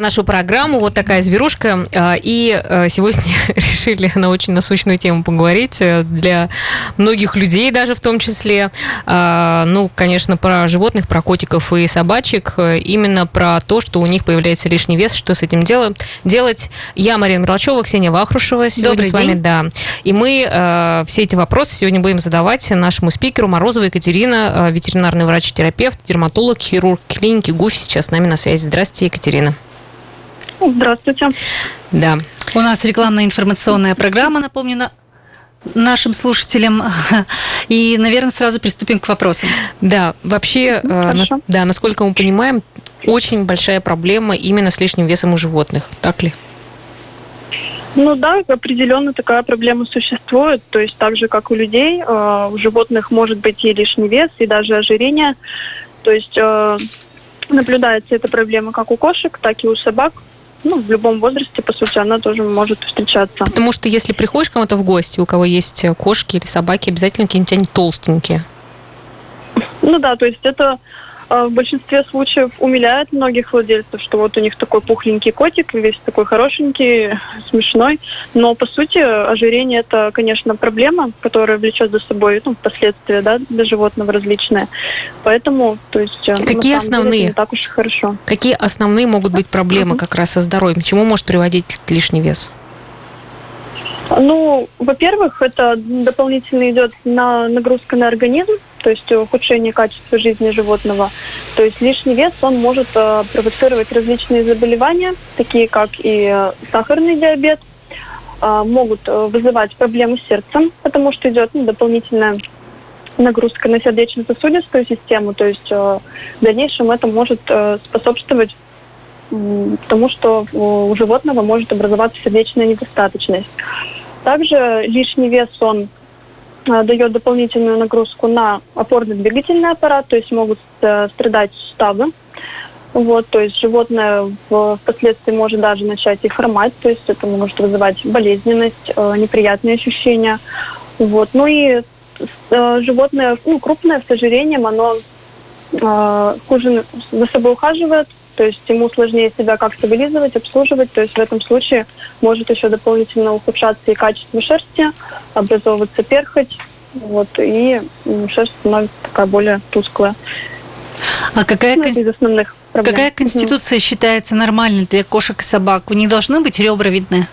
нашу программу. Вот такая зверушка. А, и а, сегодня решили на очень насущную тему поговорить э, для многих людей даже в том числе. А, ну, конечно, про животных, про котиков и собачек. Э, именно про то, что у них появляется лишний вес, что с этим делать. Я Марина Мерлачева, Ксения Вахрушева сегодня Добрый с вами. День. Да. И мы все эти вопросы сегодня будем задавать нашему спикеру Морозовой Екатерина, ветеринарный врач-терапевт, дерматолог, хирург клиники ГУФ. Сейчас с нами на связи. Здравствуйте, Екатерина. Здравствуйте. Да. У нас рекламная информационная программа, напомню, нашим слушателям. И, наверное, сразу приступим к вопросам. Да, вообще, э, нас, да, насколько мы понимаем, очень большая проблема именно с лишним весом у животных, так ли? Ну да, определенно такая проблема существует. То есть так же, как у людей, э, у животных может быть и лишний вес, и даже ожирение. То есть э, наблюдается эта проблема как у кошек, так и у собак ну, в любом возрасте, по сути, она тоже может встречаться. Потому что если приходишь кому-то в гости, у кого есть кошки или собаки, обязательно какие-нибудь они толстенькие. Ну да, то есть это в большинстве случаев умиляет многих владельцев, что вот у них такой пухленький котик, весь такой хорошенький, смешной. Но, по сути, ожирение – это, конечно, проблема, которая влечет за собой ну, последствия да, для животного различные. Поэтому, то есть, э, Какие основные? Деле, не так уж и хорошо. Какие основные могут быть проблемы как раз со здоровьем? Чему может приводить лишний вес? Ну, во-первых, это дополнительно идет на нагрузка на организм, то есть ухудшение качества жизни животного. То есть лишний вес, он может э, провоцировать различные заболевания, такие как и э, сахарный диабет, э, могут э, вызывать проблемы с сердцем, потому что идет ну, дополнительная нагрузка на сердечно-сосудистую систему, то есть э, в дальнейшем это может э, способствовать тому, что у животного может образоваться сердечная недостаточность. Также лишний вес, он а, дает дополнительную нагрузку на опорно-двигательный аппарат, то есть могут э, страдать суставы. Вот, то есть животное впоследствии может даже начать и хромать, то есть это может вызывать болезненность, э, неприятные ощущения. Вот. Ну и э, животное, ну, крупное с ожирением, оно хуже за собой ухаживает, то есть ему сложнее себя как стабилизовать, обслуживать, то есть в этом случае может еще дополнительно ухудшаться и качество шерсти, образовываться перхоть, вот, и шерсть становится такая более тусклая. А какая, ну, из основных проблем. какая конституция считается нормальной для кошек и собак? У них должны быть ребра видны?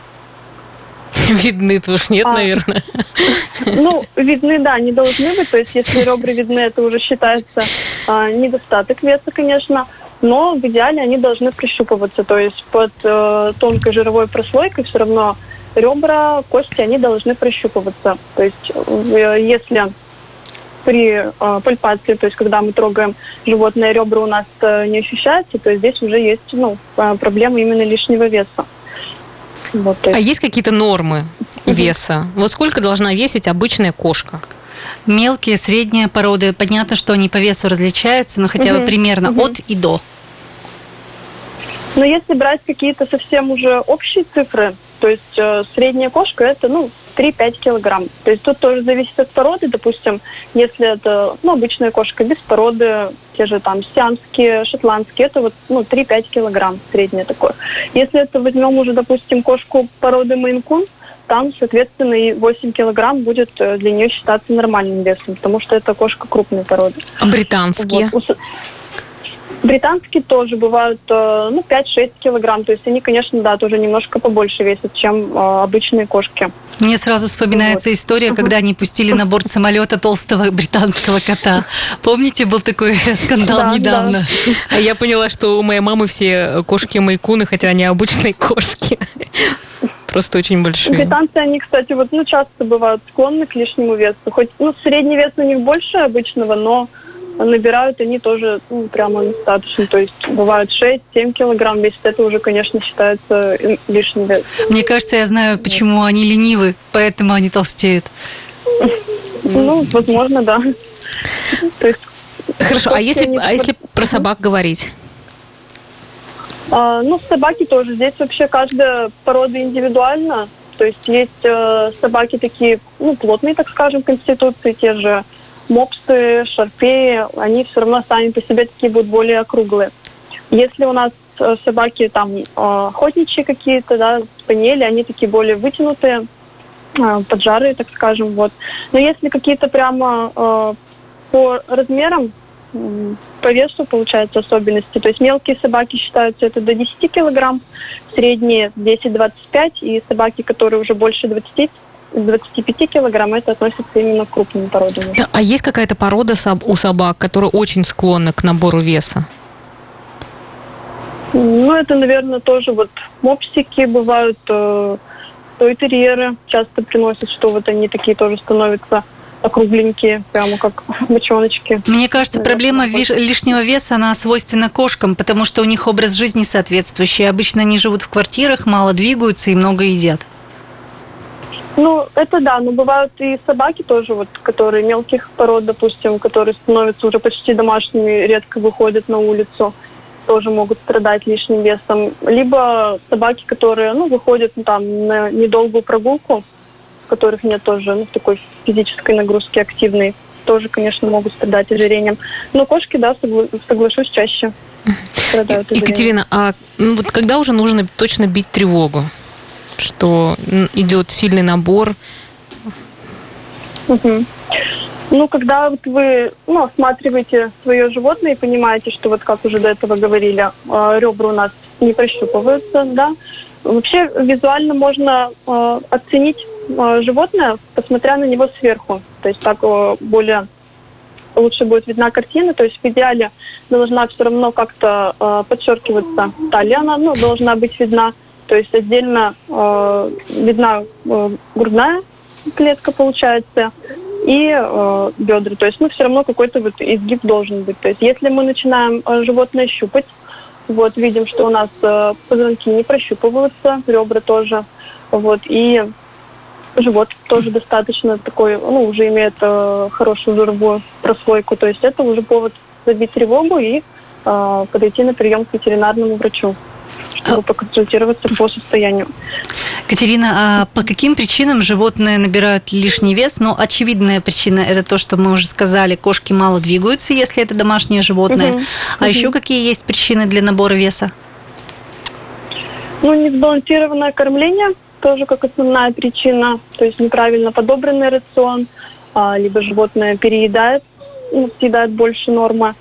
Видны-то уж нет, а, наверное. Ну, видны, да, не должны быть. То есть, если ребра видны, это уже считается а, недостаток веса, конечно но в идеале они должны прищупываться, то есть под э, тонкой жировой прослойкой все равно ребра, кости, они должны прощупываться. То есть э, если при э, пальпации, то есть когда мы трогаем животное, ребра у нас э, не ощущаются, то здесь уже есть ну, э, проблема именно лишнего веса. Вот, есть... А есть какие-то нормы веса? Вот сколько должна весить обычная кошка? Мелкие, средние породы. Понятно, что они по весу различаются, но хотя бы угу, примерно угу. от и до. Но если брать какие-то совсем уже общие цифры, то есть э, средняя кошка это ну 3-5 килограмм. То есть тут тоже зависит от породы. Допустим, если это ну, обычная кошка без породы, те же там сиамские, шотландские, это вот ну, 3-5 килограмм среднее такое. Если это возьмем уже, допустим, кошку породы мейнкун, там, соответственно, и 8 килограмм будет э, для нее считаться нормальным весом, потому что это кошка крупной породы. А британские? Вот. Британские тоже бывают э, ну, 5-6 килограмм. То есть они, конечно, да, тоже немножко побольше весят, чем э, обычные кошки. Мне сразу вспоминается вот. история, когда они пустили на борт самолета толстого британского кота. Помните, был такой скандал да, недавно? Да. А я поняла, что у моей мамы все кошки майкуны, хотя они обычные кошки. Просто очень большие. Британцы, они, кстати, вот, ну, часто бывают склонны к лишнему весу. Хоть, ну, средний вес у них больше обычного, но набирают они тоже ну, прямо достаточно. То есть бывает 6-7 килограмм весит. Это уже, конечно, считается лишним вес. Мне кажется, я знаю, почему они ленивы, поэтому они толстеют. Ну, возможно, да. То есть, Хорошо, а если, а если про собак говорить? А, ну, собаки тоже. Здесь вообще каждая порода индивидуальна. То есть есть э, собаки такие, ну, плотные, так скажем, конституции, те же мопсы, шарпеи, они все равно сами по себе такие будут более округлые. Если у нас собаки там охотничьи какие-то, да, спаниели, они такие более вытянутые, поджарые, так скажем, вот. Но если какие-то прямо по размерам, по весу, получается, особенности. То есть мелкие собаки считаются это до 10 килограмм, средние 10-25, и собаки, которые уже больше 20 25 килограмм, это относится именно к крупным породам. А есть какая-то порода у собак, которая очень склонна к набору веса? Ну, это, наверное, тоже вот мопсики бывают, э, тойтерьеры часто приносят, что вот они такие тоже становятся округленькие, прямо как бочоночки. Мне кажется, проблема лишнего веса, она свойственна кошкам, потому что у них образ жизни соответствующий. Обычно они живут в квартирах, мало двигаются и много едят. Ну, это да, но бывают и собаки тоже, вот, которые мелких пород, допустим, которые становятся уже почти домашними, редко выходят на улицу, тоже могут страдать лишним весом. Либо собаки, которые, ну, выходят ну, там на недолгую прогулку, у которых нет тоже ну, такой физической нагрузки активной, тоже, конечно, могут страдать ожирением. Но кошки, да, согла- соглашусь, чаще страдают ожирением. Екатерина, а ну, вот когда уже нужно точно бить тревогу? Что идет сильный набор? Угу. Ну, когда вот вы ну, осматриваете свое животное и понимаете, что вот как уже до этого говорили, а, ребра у нас не прощупываются, да, вообще визуально можно э, оценить Э, животное, посмотря на него сверху. То есть так более лучше будет видна картина. То есть в идеале должна все равно как-то э, подчеркиваться талия, она ну, должна быть видна. То есть отдельно э, видна э, грудная клетка получается и э, бедра. То есть ну, все равно какой-то вот изгиб должен быть. То есть если мы начинаем э, животное щупать, вот видим, что у нас э, позвонки не прощупываются, ребра тоже. Вот, и живот тоже достаточно такой, ну, уже имеет э, хорошую жировую прослойку. То есть это уже повод забить тревогу и э, подойти на прием к ветеринарному врачу чтобы поконсультироваться по состоянию. Катерина, а по каким причинам животные набирают лишний вес? Ну, очевидная причина это то, что мы уже сказали, кошки мало двигаются, если это домашнее животное. Угу, а угу. еще какие есть причины для набора веса? Ну, несбалансированное кормление, тоже как основная причина, то есть неправильно подобранный рацион, а, либо животное переедает, ну, съедает больше нормы.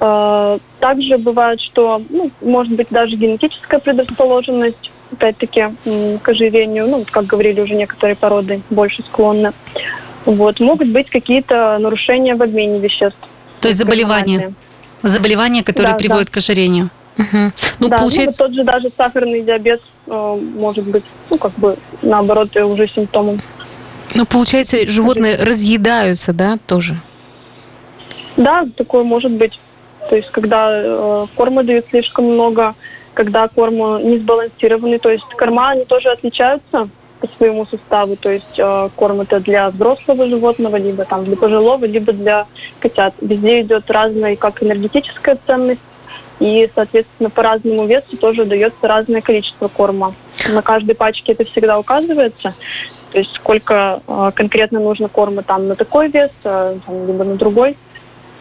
А, также бывает, что ну, может быть даже генетическая предрасположенность, опять-таки, к ожирению, ну, как говорили уже некоторые породы, больше склонны. Вот. Могут быть какие-то нарушения в обмене веществ. То есть заболевания? Заболевания, которые да, приводят да. к ожирению? Угу. Ну, да, получается... ну, тот же даже сахарный диабет э, может быть, ну, как бы, наоборот, уже симптомом. Ну, получается, животные разъедаются, да, тоже? Да, такое может быть. То есть, когда э, корма дают слишком много, когда корм не сбалансированный, то есть корма, они тоже отличаются по своему составу, то есть э, корм это для взрослого животного, либо там для пожилого, либо для котят. Везде идет разная как энергетическая ценность, и, соответственно, по разному весу тоже дается разное количество корма. На каждой пачке это всегда указывается, то есть сколько э, конкретно нужно корма там на такой вес, э, там, либо на другой.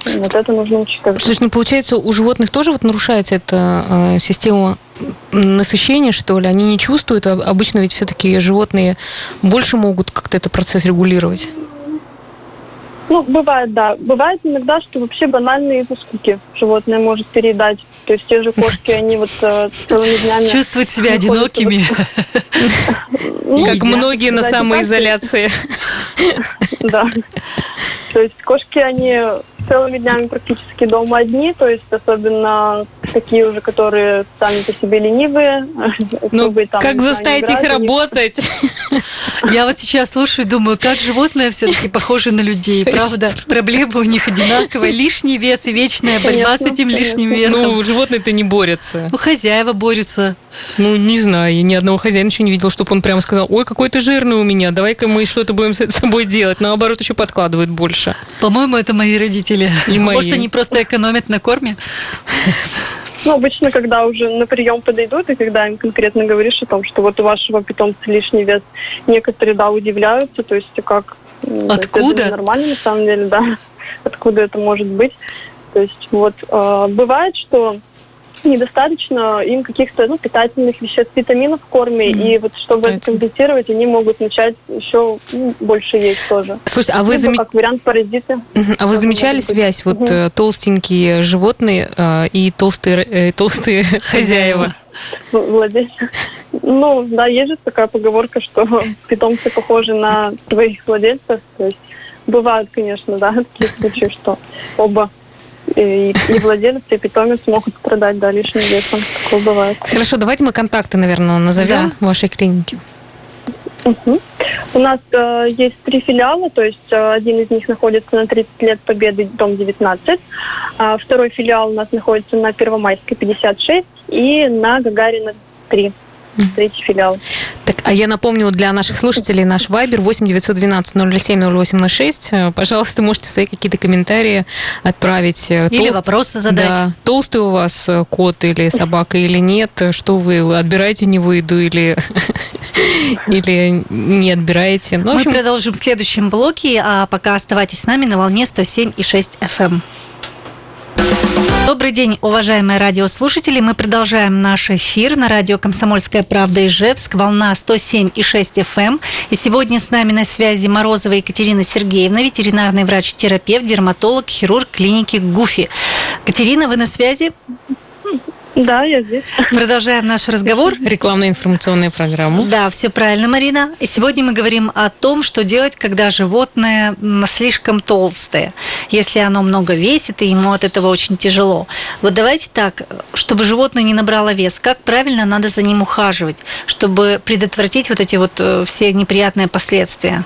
Вот это нужно учитывать. Слушай, ну получается, у животных тоже вот нарушается эта э, система насыщения, что ли? Они не чувствуют, а обычно ведь все-таки животные больше могут как-то этот процесс регулировать. Ну, бывает, да. Бывает иногда, что вообще банальные скуки животное может передать. То есть те же кошки, они вот э, целыми днями... Чувствуют себя одинокими. Ну, как многие на самоизоляции. Да. То есть кошки, они целыми днями практически дома одни, то есть особенно такие уже, которые сами по себе ленивые. Ну, там, как заставить их работать? Я вот сейчас слушаю и думаю, как животные все-таки похожи на людей, правда? Проблемы у них одинаковые, лишний вес и вечная борьба с этим лишним весом. Ну, животные-то не борются. Ну, хозяева борются. Ну, не знаю, я ни одного хозяина еще не видел, чтобы он прямо сказал, ой, какой ты жирный у меня, давай-ка мы что-то будем с собой делать. Наоборот, еще подкладывают больше. По-моему, это мои родители. И мои. Может, они просто экономят на корме? Ну, обычно, когда уже на прием подойдут, и когда им конкретно говоришь о том, что вот у вашего питомца лишний вес, некоторые, да, удивляются, то есть как... Откуда? Это нормально, на самом деле, да. Откуда это может быть. То есть вот э, бывает, что недостаточно им каких-то ну, питательных веществ, витаминов в корме, mm-hmm. и вот чтобы это компенсировать, они могут начать еще ну, больше есть тоже. Слушайте, а вы Либо, зам... как вариант паразиты. Mm-hmm. А вы замечали связь вот mm-hmm. толстенькие животные э, и толстые э, толстые хозяева? Владельцы. Ну, да, есть же такая поговорка, что питомцы похожи на своих владельцев. То есть бывают, конечно, да, такие случаи, что оба и, и владелец, и питомец могут страдать, да, лишним весом. Такое бывает. Хорошо, давайте мы контакты, наверное, назовем да. вашей клиники. Угу. У нас э, есть три филиала, то есть э, один из них находится на 30 лет Победы, дом 19, а второй филиал у нас находится на Первомайской 56 и на Гагарина 3 третий филиал. Так, а я напомню для наших слушателей наш вайбер 8 912 007 0806. Пожалуйста, можете свои какие-то комментарии отправить. Или Тол... вопросы задать. Да. Толстый у вас кот или собака или нет? Что вы отбираете не выйду или, или не отбираете? Ну, Мы общем... продолжим в следующем блоке, а пока оставайтесь с нами на волне 107,6 FM. Добрый день, уважаемые радиослушатели. Мы продолжаем наш эфир на радио «Комсомольская правда» Ижевск, волна 107,6 FM. Эм. И сегодня с нами на связи Морозова Екатерина Сергеевна, ветеринарный врач-терапевт, дерматолог, хирург клиники ГУФИ. Катерина, вы на связи? Да, я здесь. Продолжаем наш разговор. Рекламная информационная программа. Да, все правильно, Марина. И сегодня мы говорим о том, что делать, когда животное слишком толстое. Если оно много весит, и ему от этого очень тяжело. Вот давайте так, чтобы животное не набрало вес, как правильно надо за ним ухаживать, чтобы предотвратить вот эти вот э, все неприятные последствия?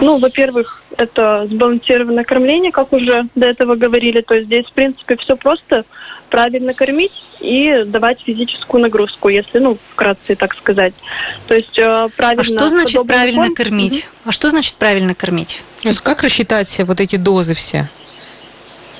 Ну, во-первых, это сбалансированное кормление, как уже до этого говорили. То есть здесь, в принципе, все просто. Правильно кормить и давать физическую нагрузку, если, ну, вкратце так сказать. То есть э, правильно... А что значит правильно корм? кормить? Mm-hmm. А что значит правильно кормить? Как рассчитать вот эти дозы все?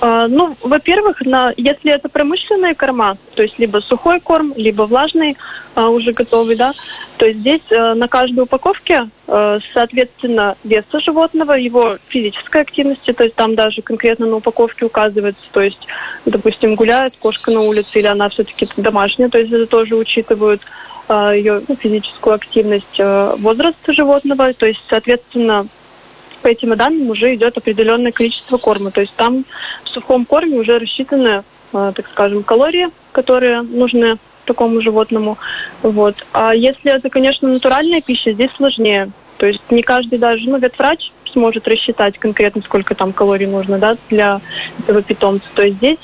А, ну, во-первых, на, если это промышленные корма, то есть либо сухой корм, либо влажный, а, уже готовый, да, то есть здесь а, на каждой упаковке, а, соответственно, веса животного, его физической активности, то есть там даже конкретно на упаковке указывается, то есть, допустим, гуляет кошка на улице или она все-таки домашняя, то есть это тоже учитывают а, ее ну, физическую активность, возраст животного, то есть, соответственно, по этим данным уже идет определенное количество корма. То есть там в сухом корме уже рассчитаны, э, так скажем, калории, которые нужны такому животному. Вот. А если это, конечно, натуральная пища, здесь сложнее. То есть не каждый даже, ну, ветврач сможет рассчитать конкретно, сколько там калорий нужно да, для этого питомца. То есть здесь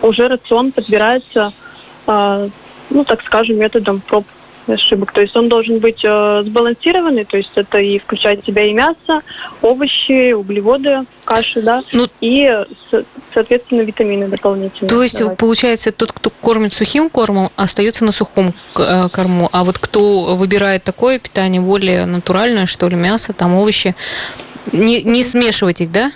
уже рацион подбирается, э, ну, так скажем, методом проб ошибок. То есть он должен быть э, сбалансированный, то есть это и включать в себя и мясо, овощи, углеводы, каши, да, ну, и, соответственно, витамины дополнительные. То есть, давать. получается, тот, кто кормит сухим кормом, остается на сухом э, корму, а вот кто выбирает такое питание, более натуральное, что ли, мясо, там овощи, не, не смешивать их, да?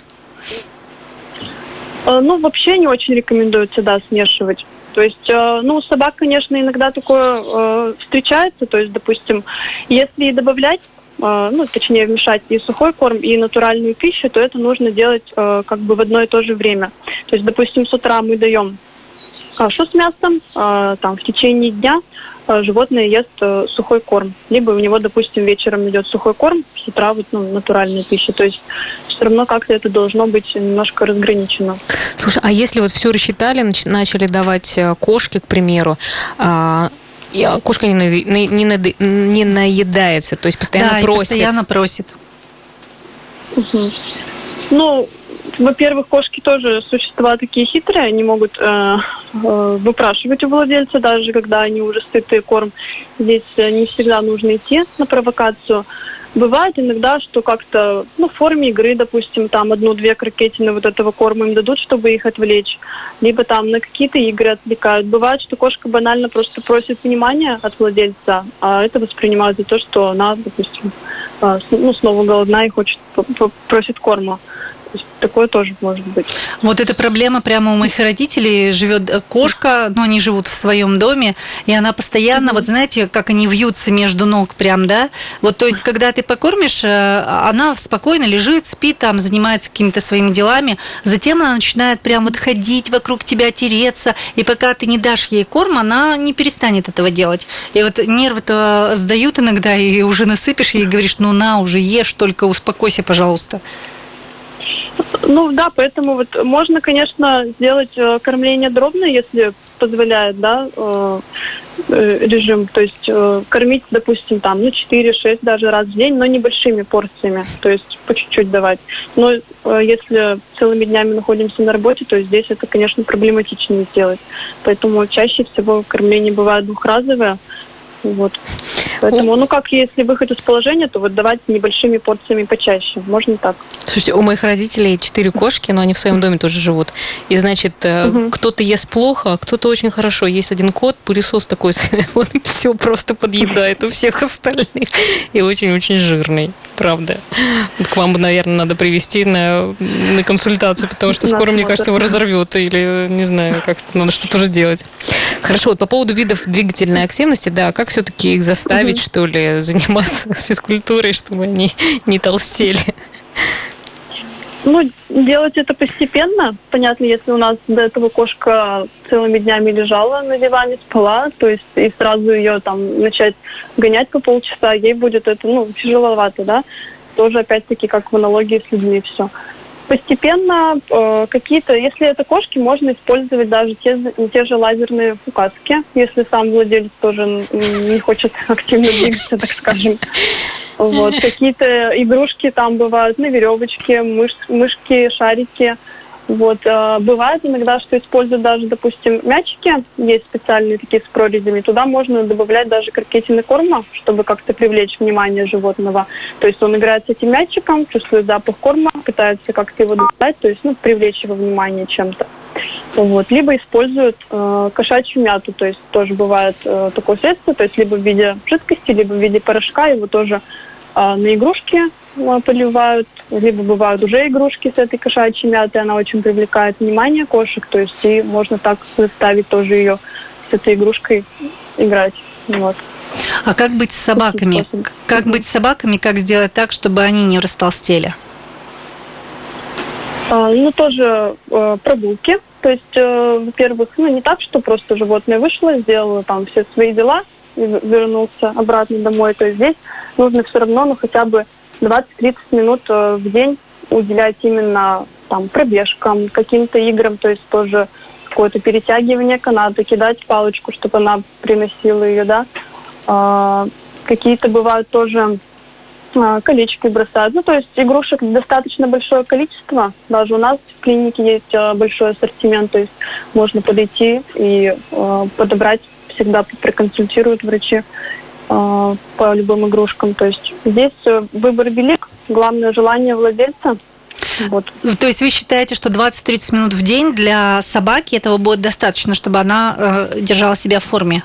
Э, ну, вообще не очень рекомендуется, да, смешивать. То есть, э, ну, собак, конечно, иногда такое э, встречается. То есть, допустим, если добавлять э, ну, точнее, вмешать и сухой корм, и натуральную пищу, то это нужно делать как бы в одно и то же время. То есть, допустим, с утра мы даем кашу с мясом, там, в течение дня животное ест сухой корм. Либо у него, допустим, вечером идет сухой корм, с утра вот, ну, натуральная пища. То есть все равно как-то это должно быть немножко разграничено. Слушай, а если вот все рассчитали, начали давать э, кошке, к примеру, а, кошка не, не, не, не наедается, то есть постоянно да, просит. постоянно просит. Угу. Ну, во-первых, кошки тоже существа такие хитрые, они могут э, э, выпрашивать у владельца, даже когда они уже сытые корм. Здесь не всегда нужно идти на провокацию. Бывает иногда, что как-то ну, в форме игры, допустим, там одну-две крокетины вот этого корма им дадут, чтобы их отвлечь, либо там на какие-то игры отвлекают. Бывает, что кошка банально просто просит внимания от владельца, а это воспринимают за то, что она, допустим, а, ну, снова голодна и хочет, просит корма. То есть такое тоже может быть. Вот эта проблема прямо у моих родителей живет кошка, но они живут в своем доме, и она постоянно, вот знаете, как они вьются между ног прям, да? Вот, то есть, когда ты покормишь, э, она спокойно лежит, спит там, занимается какими-то своими делами, затем она начинает прям вот ходить вокруг тебя, тереться, и пока ты не дашь ей корм, она не перестанет этого делать. И вот нервы-то сдают иногда, и уже насыпешь и говоришь, ну на, уже ешь, только успокойся, пожалуйста. Ну да, поэтому вот можно, конечно, сделать э, кормление дробное, если позволяет, да, э, э, режим, то есть кормить, допустим, там, ну, 4-6 даже раз в день, но небольшими порциями, то есть по чуть-чуть давать. Но если целыми днями находимся на работе, то здесь это, конечно, проблематичнее сделать. Поэтому чаще всего кормление бывает двухразовое, вот. Поэтому, ну как, если выход из положения, то вот давать небольшими порциями почаще. Можно так. Слушайте, у моих родителей четыре кошки, но они в своем доме тоже живут. И, значит, угу. кто-то ест плохо, а кто-то очень хорошо. Есть один кот, пылесос такой, он все просто подъедает у всех остальных. И очень-очень жирный, правда. К вам бы, наверное, надо привести на, на консультацию, потому что скоро, мне кажется, его разорвет. Или, не знаю, как-то надо что-то уже делать. Хорошо, вот по поводу видов двигательной активности, да, как все-таки их заставить, угу. что ли, заниматься физкультурой, чтобы они не толстели? Ну, делать это постепенно. Понятно, если у нас до этого кошка целыми днями лежала на диване, спала, то есть и сразу ее там начать гонять по полчаса, ей будет это, ну, тяжеловато, да. Тоже опять-таки как в аналогии с людьми все постепенно э, какие-то, если это кошки, можно использовать даже те, те же лазерные указки, если сам владелец тоже не хочет активно двигаться, так скажем. Вот. Какие-то игрушки там бывают на веревочке, мыш, мышки, шарики. Вот. Э, бывает иногда, что используют даже, допустим, мячики, есть специальные такие с прорезями, туда можно добавлять даже крокетины корма, чтобы как-то привлечь внимание животного. То есть он играет с этим мячиком, чувствует запах корма, пытается как-то его добавить, то есть ну, привлечь его внимание чем-то. Вот. Либо используют э, кошачью мяту, то есть тоже бывает э, такое средство, то есть либо в виде жидкости, либо в виде порошка, его тоже э, на игрушки э, поливают, либо бывают уже игрушки с этой кошачьей мятой, она очень привлекает внимание кошек, то есть и можно так заставить тоже ее с этой игрушкой играть. Вот. А как быть с собаками? Как быть с собаками, как сделать так, чтобы они не растолстели? А, ну, тоже э, прогулки. То есть, э, во-первых, ну, не так, что просто животное вышло, сделало там все свои дела и вернулся обратно домой. То есть здесь нужно все равно, ну, хотя бы 20-30 минут э, в день уделять именно там пробежкам, каким-то играм, то есть тоже какое-то перетягивание каната, кидать палочку, чтобы она приносила ее, да. А, какие-то бывают тоже а, колечки бросают. Ну, то есть игрушек достаточно большое количество. Даже у нас в клинике есть а, большой ассортимент, то есть можно подойти и а, подобрать, всегда проконсультируют врачи по любым игрушкам. То есть здесь э, выбор велик, главное желание владельца. Вот. То есть вы считаете, что 20-30 минут в день для собаки этого будет достаточно, чтобы она э, держала себя в форме?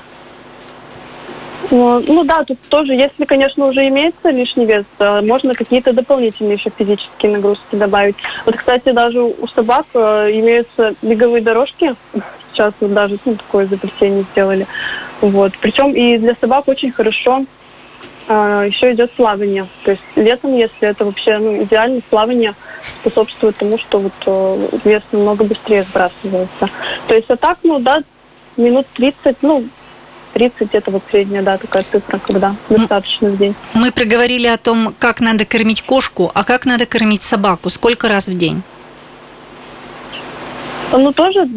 Ну да, тут тоже, если, конечно, уже имеется лишний вес, можно какие-то дополнительные еще физические нагрузки добавить. Вот, кстати, даже у собак э, имеются беговые дорожки. Сейчас вот даже ну, такое изобретение сделали. Вот. Причем и для собак очень хорошо а, еще идет плавание. То есть летом, если это вообще ну, идеально, плавание способствует тому, что вот э, вес намного быстрее сбрасывается. То есть а так, ну да, минут 30, ну, 30 это вот средняя, да, такая цифра, когда достаточно в день. Мы проговорили о том, как надо кормить кошку, а как надо кормить собаку, сколько раз в день? Ну, тоже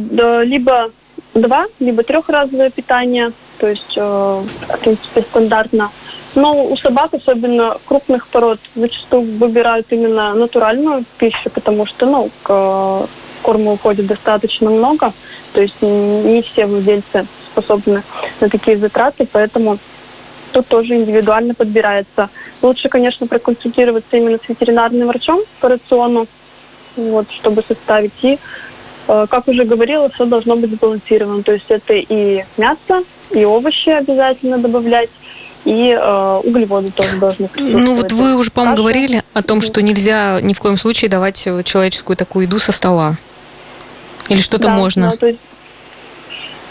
либо два, либо трехразовое питание, то есть, э, в принципе, стандартно. Но у собак, особенно крупных пород, зачастую выбирают именно натуральную пищу, потому что, ну, к корму уходит достаточно много, то есть не все владельцы способны на такие затраты, поэтому тут тоже индивидуально подбирается. Лучше, конечно, проконсультироваться именно с ветеринарным врачом по рациону, вот, чтобы составить. И, как уже говорила, все должно быть сбалансировано. То есть это и мясо, и овощи обязательно добавлять, и э, углеводы тоже должны присутствовать. Ну вот вы уже, по-моему, говорили о том, что нельзя ни в коем случае давать человеческую такую еду со стола. Или что-то да, можно? Да, то есть,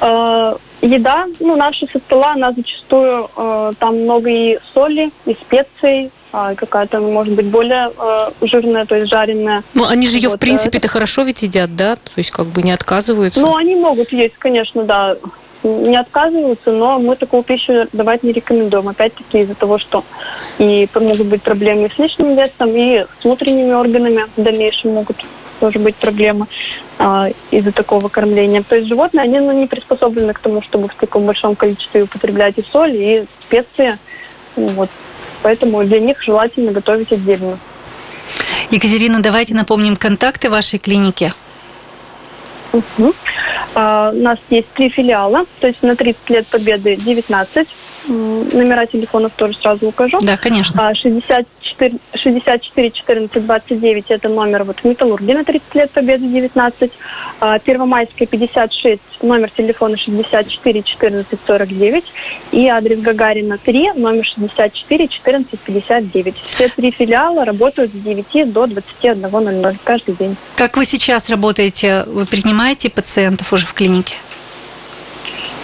э, еда, ну, наша со стола, она зачастую, э, там много и соли, и специй, э, какая-то, может быть, более э, жирная, то есть жареная. Ну, они же ее, вот, в принципе-то, хорошо ведь едят, да? То есть, как бы не отказываются? Ну, они могут есть, конечно, да не отказываются, но мы такую пищу давать не рекомендуем. Опять-таки из-за того, что и могут быть проблемы с лишним весом, и с внутренними органами в дальнейшем могут тоже быть проблемы а, из-за такого кормления. То есть животные, они ну, не приспособлены к тому, чтобы в таком большом количестве употреблять и соль, и специи. Вот. Поэтому для них желательно готовить отдельно. Екатерина, давайте напомним контакты вашей клиники. Угу. А, у нас есть три филиала, то есть на 30 лет победы 19 Номера телефонов тоже сразу укажу. Да, конечно. 64, 64 14 29 это номер вот в Металлурге на 30 лет Победы 19. А, Первомайская 56, номер телефона 64 14 49. И адрес Гагарина 3, номер 64 14 59. Все три филиала работают с 9 до 21.00 каждый день. Как вы сейчас работаете? Вы принимаете пациентов уже в клинике?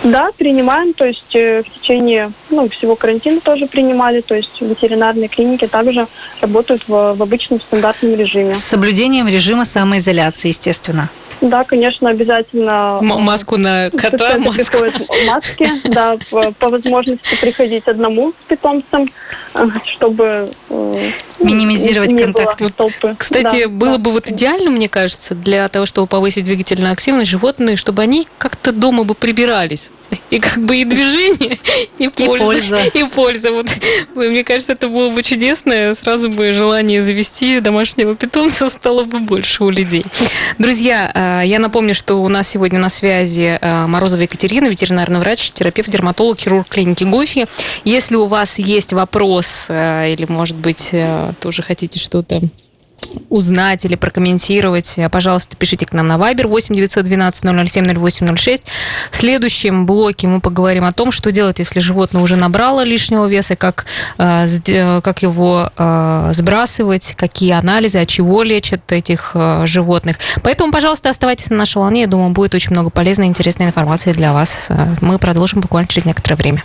Да, принимаем, то есть э, в течение ну, всего карантина тоже принимали, то есть ветеринарные клиники также работают в, в обычном стандартном режиме. С соблюдением режима самоизоляции, естественно. Да, конечно, обязательно. М- маску на кота, маску. маски, да, по, по возможности приходить одному с питомцем, э, чтобы э, минимизировать не контакт. Было толпы. Кстати, да, было да. бы вот идеально, мне кажется, для того, чтобы повысить двигательную активность животные, чтобы они как-то дома бы прибирались. И как бы и движение, и, и польза. польза. И польза. Вот, мне кажется, это было бы чудесно. Сразу бы желание завести домашнего питомца стало бы больше у людей. Друзья, э, я напомню, что у нас сегодня на связи э, Морозова Екатерина, ветеринарный врач, терапевт, дерматолог, хирург клиники ГОФИ. Если у вас есть вопрос э, или, может быть, тоже хотите что-то узнать или прокомментировать, пожалуйста, пишите к нам на Viber 8 912 007 0806. В следующем блоке мы поговорим о том, что делать, если животное уже набрало лишнего веса, как, э, как его э, сбрасывать, какие анализы, от чего лечат этих э, животных. Поэтому, пожалуйста, оставайтесь на нашей волне. Я думаю, будет очень много полезной и интересной информации для вас. Мы продолжим буквально через некоторое время.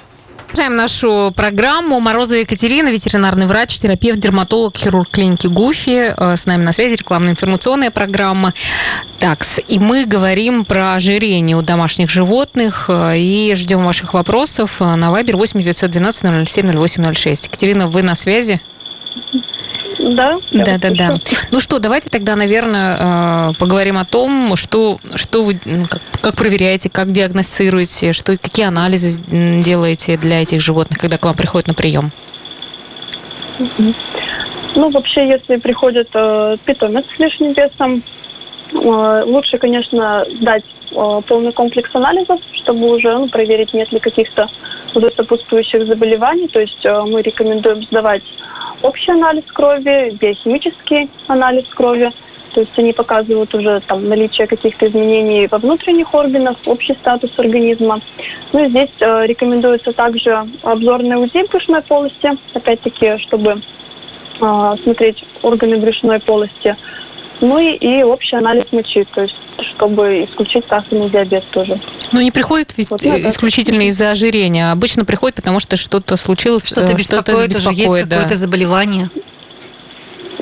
Продолжаем нашу программу. Морозова Екатерина, ветеринарный врач, терапевт, дерматолог, хирург клиники ГУФИ. Э, с нами на связи рекламно-информационная программа. Так, и мы говорим про ожирение у домашних животных э, и ждем ваших вопросов на Вайбер 8 912 007 0806. Екатерина, вы на связи? Да. Да, да, да. Ну что, давайте тогда, наверное, э, поговорим о том, что, что вы как, как проверяете, как диагностируете, что, какие анализы делаете для этих животных, когда к вам приходят на прием. Ну, вообще, если приходит э, питомец с лишним весом, лучше, конечно, дать э, полный комплекс анализов, чтобы уже ну, проверить, нет ли каких-то сопутствующих заболеваний. То есть э, мы рекомендуем сдавать общий анализ крови, биохимический анализ крови. То есть они показывают уже там наличие каких-то изменений во внутренних органах, общий статус организма. Ну и здесь э, рекомендуется также обзорная УЗИ брюшной полости, опять-таки, чтобы э, смотреть органы брюшной полости. Ну и, и общий анализ мочи, то есть чтобы исключить сахарный диабет тоже. Ну не приходит ведь вот, ну, исключительно да. из-за ожирения, обычно приходит, потому что что-то случилось, что-то беспокоит, что-то беспокоит есть да. какое-то заболевание.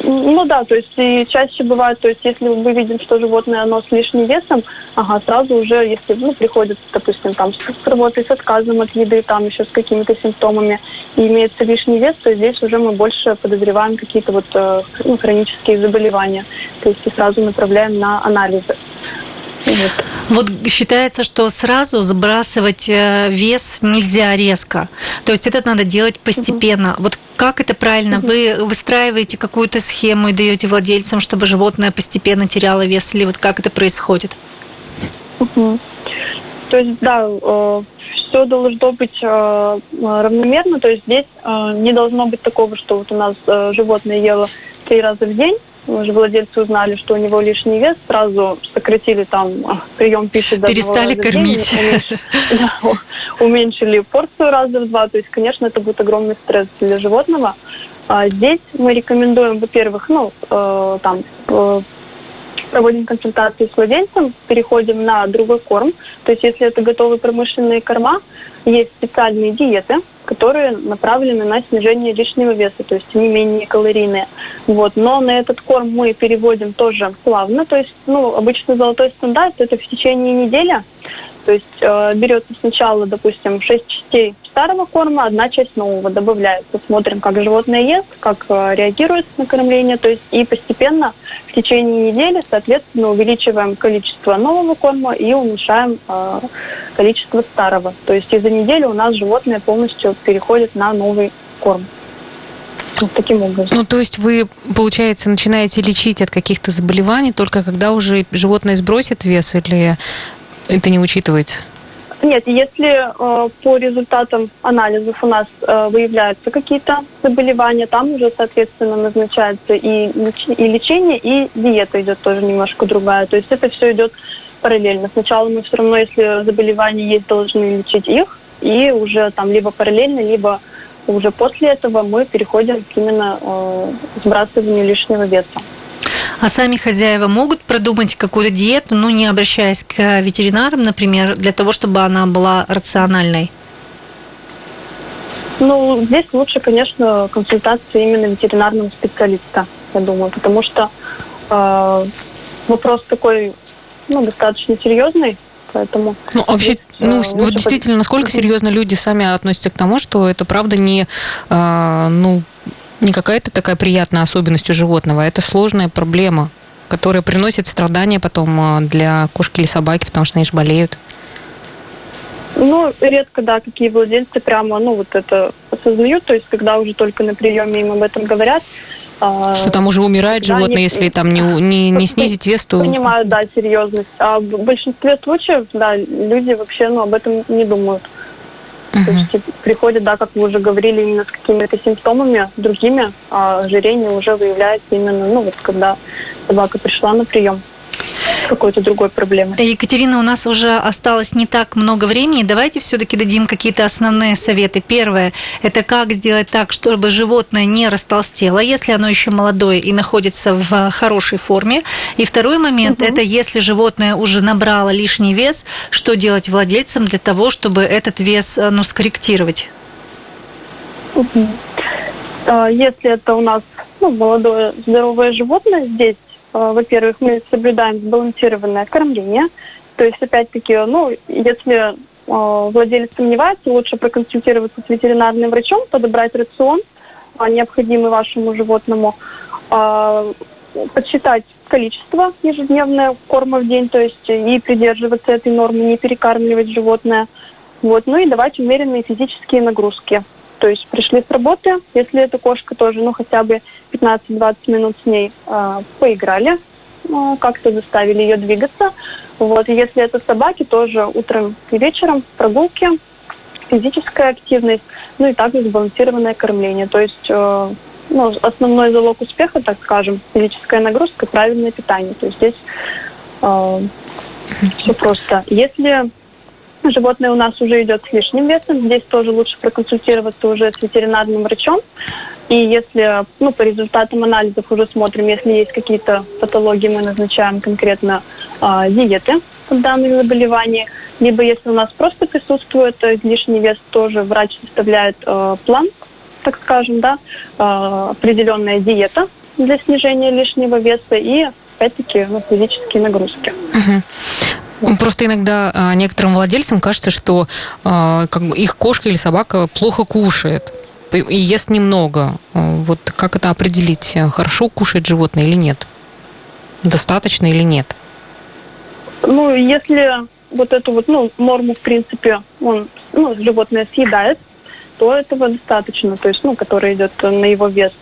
Ну да, то есть и чаще бывает, то есть если мы видим, что животное оно с лишним весом, ага, сразу уже, если ну, приходит, допустим, там с работой, с отказом от еды, там еще с какими-то симптомами, и имеется лишний вес, то здесь уже мы больше подозреваем какие-то вот э, ну, хронические заболевания, то есть и сразу направляем на анализы. Вот. вот считается, что сразу сбрасывать э, вес нельзя резко. То есть это надо делать постепенно. Угу. Вот как это правильно? Вы выстраиваете какую-то схему и даете владельцам, чтобы животное постепенно теряло вес, или вот как это происходит? Угу. То есть, да, э, все должно быть э, равномерно. То есть здесь не должно быть такого, что вот у нас животное ело три раза в день, уже владельцы узнали, что у него лишний вес, сразу сократили там прием пищи до Перестали кормить. Уменьшили, да, уменьшили порцию раза в два. То есть, конечно, это будет огромный стресс для животного. А здесь мы рекомендуем, во-первых, ну, э, там, э, проводим консультации с владельцем, переходим на другой корм. То есть если это готовые промышленные корма, есть специальные диеты, которые направлены на снижение лишнего веса, то есть они менее калорийные. Вот. Но на этот корм мы переводим тоже плавно, то есть ну, обычно золотой стандарт это в течение недели, то есть э, берется сначала, допустим, 6 частей старого корма, одна часть нового добавляется. Смотрим, как животное ест, как э, реагирует на кормление. То есть и постепенно в течение недели, соответственно, увеличиваем количество нового корма и уменьшаем э, количество старого. То есть из-за недели у нас животное полностью переходит на новый корм. Вот таким образом. Ну, то есть вы, получается, начинаете лечить от каких-то заболеваний только когда уже животное сбросит вес или это не учитывается? Нет, если э, по результатам анализов у нас э, выявляются какие-то заболевания, там уже, соответственно, назначается и, и лечение, и диета идет тоже немножко другая. То есть это все идет параллельно. Сначала мы все равно, если заболевания есть, должны лечить их, и уже там либо параллельно, либо уже после этого мы переходим к именно э, сбрасыванию лишнего веса. А сами хозяева могут продумать какую-то диету, ну, не обращаясь к ветеринарам, например, для того, чтобы она была рациональной? Ну, здесь лучше, конечно, консультация именно ветеринарного специалиста, я думаю, потому что э, вопрос такой, ну, достаточно серьезный, поэтому... Ну, а вообще, ну, вот действительно, насколько серьезно люди сами относятся к тому, что это правда не, э, ну, не какая-то такая приятная особенность у животного, это сложная проблема, которая приносит страдания потом а, для кошки или собаки, потому что они же болеют. Ну, редко, да, какие владельцы прямо, ну, вот это осознают, то есть, когда уже только на приеме им об этом говорят. А, что там уже умирает животное, если там не, не, не снизить вес, то... Понимают, да, серьезность. А в большинстве случаев, да, люди вообще, ну, об этом не думают. Uh-huh. То есть приходят, да, как вы уже говорили, именно с какими-то симптомами другими, а ожирение уже выявляется именно, ну, вот когда собака пришла на прием какой-то другой проблемы. Екатерина, у нас уже осталось не так много времени. Давайте все-таки дадим какие-то основные советы. Первое – это как сделать так, чтобы животное не растолстело, если оно еще молодое и находится в хорошей форме. И второй момент угу. – это если животное уже набрало лишний вес, что делать владельцам для того, чтобы этот вес ну, скорректировать? Угу. Если это у нас ну, молодое здоровое животное здесь, во-первых, мы соблюдаем сбалансированное кормление. То есть, опять-таки, ну, если э, владелец сомневается, лучше проконсультироваться с ветеринарным врачом, подобрать рацион, э, необходимый вашему животному, подсчитать количество ежедневное корма в день, то есть и придерживаться этой нормы, не перекармливать животное. Вот. Ну и давать умеренные физические нагрузки. То есть пришли с работы, если эта кошка тоже, ну хотя бы 15-20 минут с ней э, поиграли, э, как-то заставили ее двигаться. Вот. Если это собаки, тоже утром и вечером прогулки, физическая активность, ну и также сбалансированное кормление. То есть э, ну, основной залог успеха, так скажем, физическая нагрузка, правильное питание. То есть здесь э, все просто. Если животное у нас уже идет с лишним весом. Здесь тоже лучше проконсультироваться уже с ветеринарным врачом. И если ну, по результатам анализов уже смотрим, если есть какие-то патологии, мы назначаем конкретно э, диеты под данные заболевания. Либо если у нас просто присутствует лишний вес, тоже врач составляет э, план, так скажем, да, э, определенная диета для снижения лишнего веса и опять-таки ну, физические нагрузки. Просто иногда некоторым владельцам кажется, что а, как бы их кошка или собака плохо кушает и ест немного. А, вот как это определить? Хорошо кушает животное или нет? Достаточно или нет? Ну, если вот эту вот, ну, норму, в принципе, он, ну, животное съедает, то этого достаточно, то есть, ну, который идет на его вес.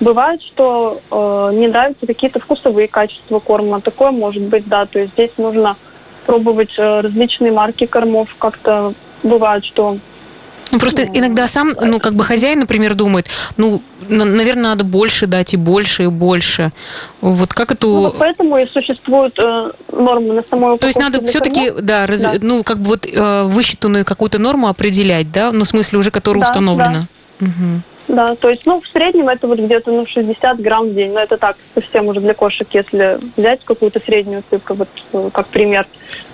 Бывает, что э, не нравятся какие-то вкусовые качества корма, такое может быть, да, то есть здесь нужно пробовать э, различные марки кормов. Как-то бывает, что Ну, просто иногда сам, ну, как бы хозяин, например, думает, ну, наверное, надо больше дать и больше, и больше. Вот как эту... Ну, вот поэтому и существуют э, нормы на самой То есть надо все-таки, да, раз... да, ну, как бы вот э, высчитанную какую-то норму определять, да, ну, в смысле уже, которая да, установлена. Да. Угу. Да, то есть, ну, в среднем это вот где-то, ну, 60 грамм в день. Но это так, совсем уже для кошек, если взять какую-то среднюю цифру, вот э, как пример.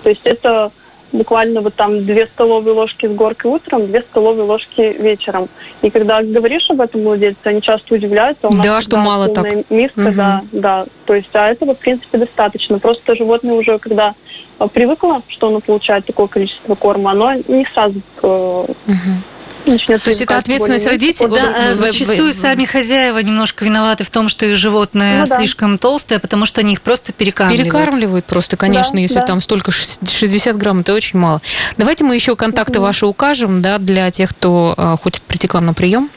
То есть это буквально вот там две столовые ложки с горкой утром, две столовые ложки вечером. И когда говоришь об этом владельцу, они часто удивляются. У нас да, что мало так. Миска, угу. да, да. То есть, а этого, в принципе, достаточно. Просто животное уже, когда э, привыкло, что оно получает такое количество корма, оно не сразу угу начнет То есть это ответственность родителей? Да, в, зачастую сами хозяева немножко виноваты в том, что их животное ну, да. слишком толстое, потому что они их просто перекармливают. Перекармливают просто, конечно, да, если да. там столько 60 грамм, это очень мало. Давайте мы еще контакты угу. ваши укажем, да, для тех, кто э, хочет прийти к вам на прием.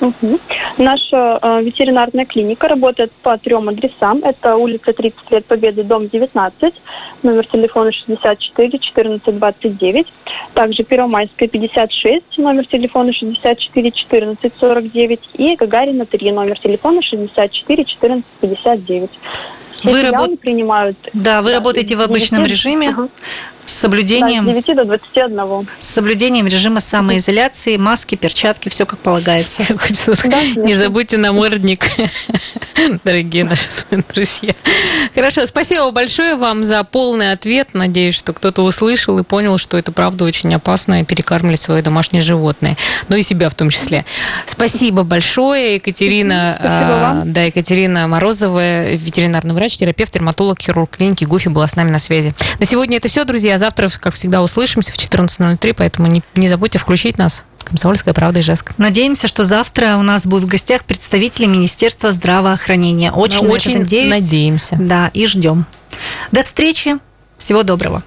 Угу. Наша э, ветеринарная клиника работает по трем адресам. Это улица 30 лет Победы, дом 19, номер телефона 64 14 29. Также Первомайская 56, номер телефона 64 14 49. И Гагарина 3, номер телефона 64 14 59. Вы работ... принимают. Да, вы да, работаете в обычном режиме. Ага с соблюдением... Да, с 9 до 21. С соблюдением режима самоизоляции, маски, перчатки, все как полагается. Не забудьте намордник, дорогие наши друзья. Хорошо, спасибо большое вам за полный ответ. Надеюсь, что кто-то услышал и понял, что это правда очень опасно перекармливать свое домашнее животное. Ну и себя в том числе. Спасибо большое, Екатерина. А, да, Екатерина Морозова, ветеринарный врач, терапевт, дерматолог, хирург клиники ГУФИ была с нами на связи. На сегодня это все, друзья завтра, как всегда, услышимся в 14.03, поэтому не, не забудьте включить нас. Комсомольская правда и Ижевск. Надеемся, что завтра у нас будут в гостях представители Министерства здравоохранения. Очень, очень надеюсь. надеемся. Да, и ждем. До встречи. Всего доброго.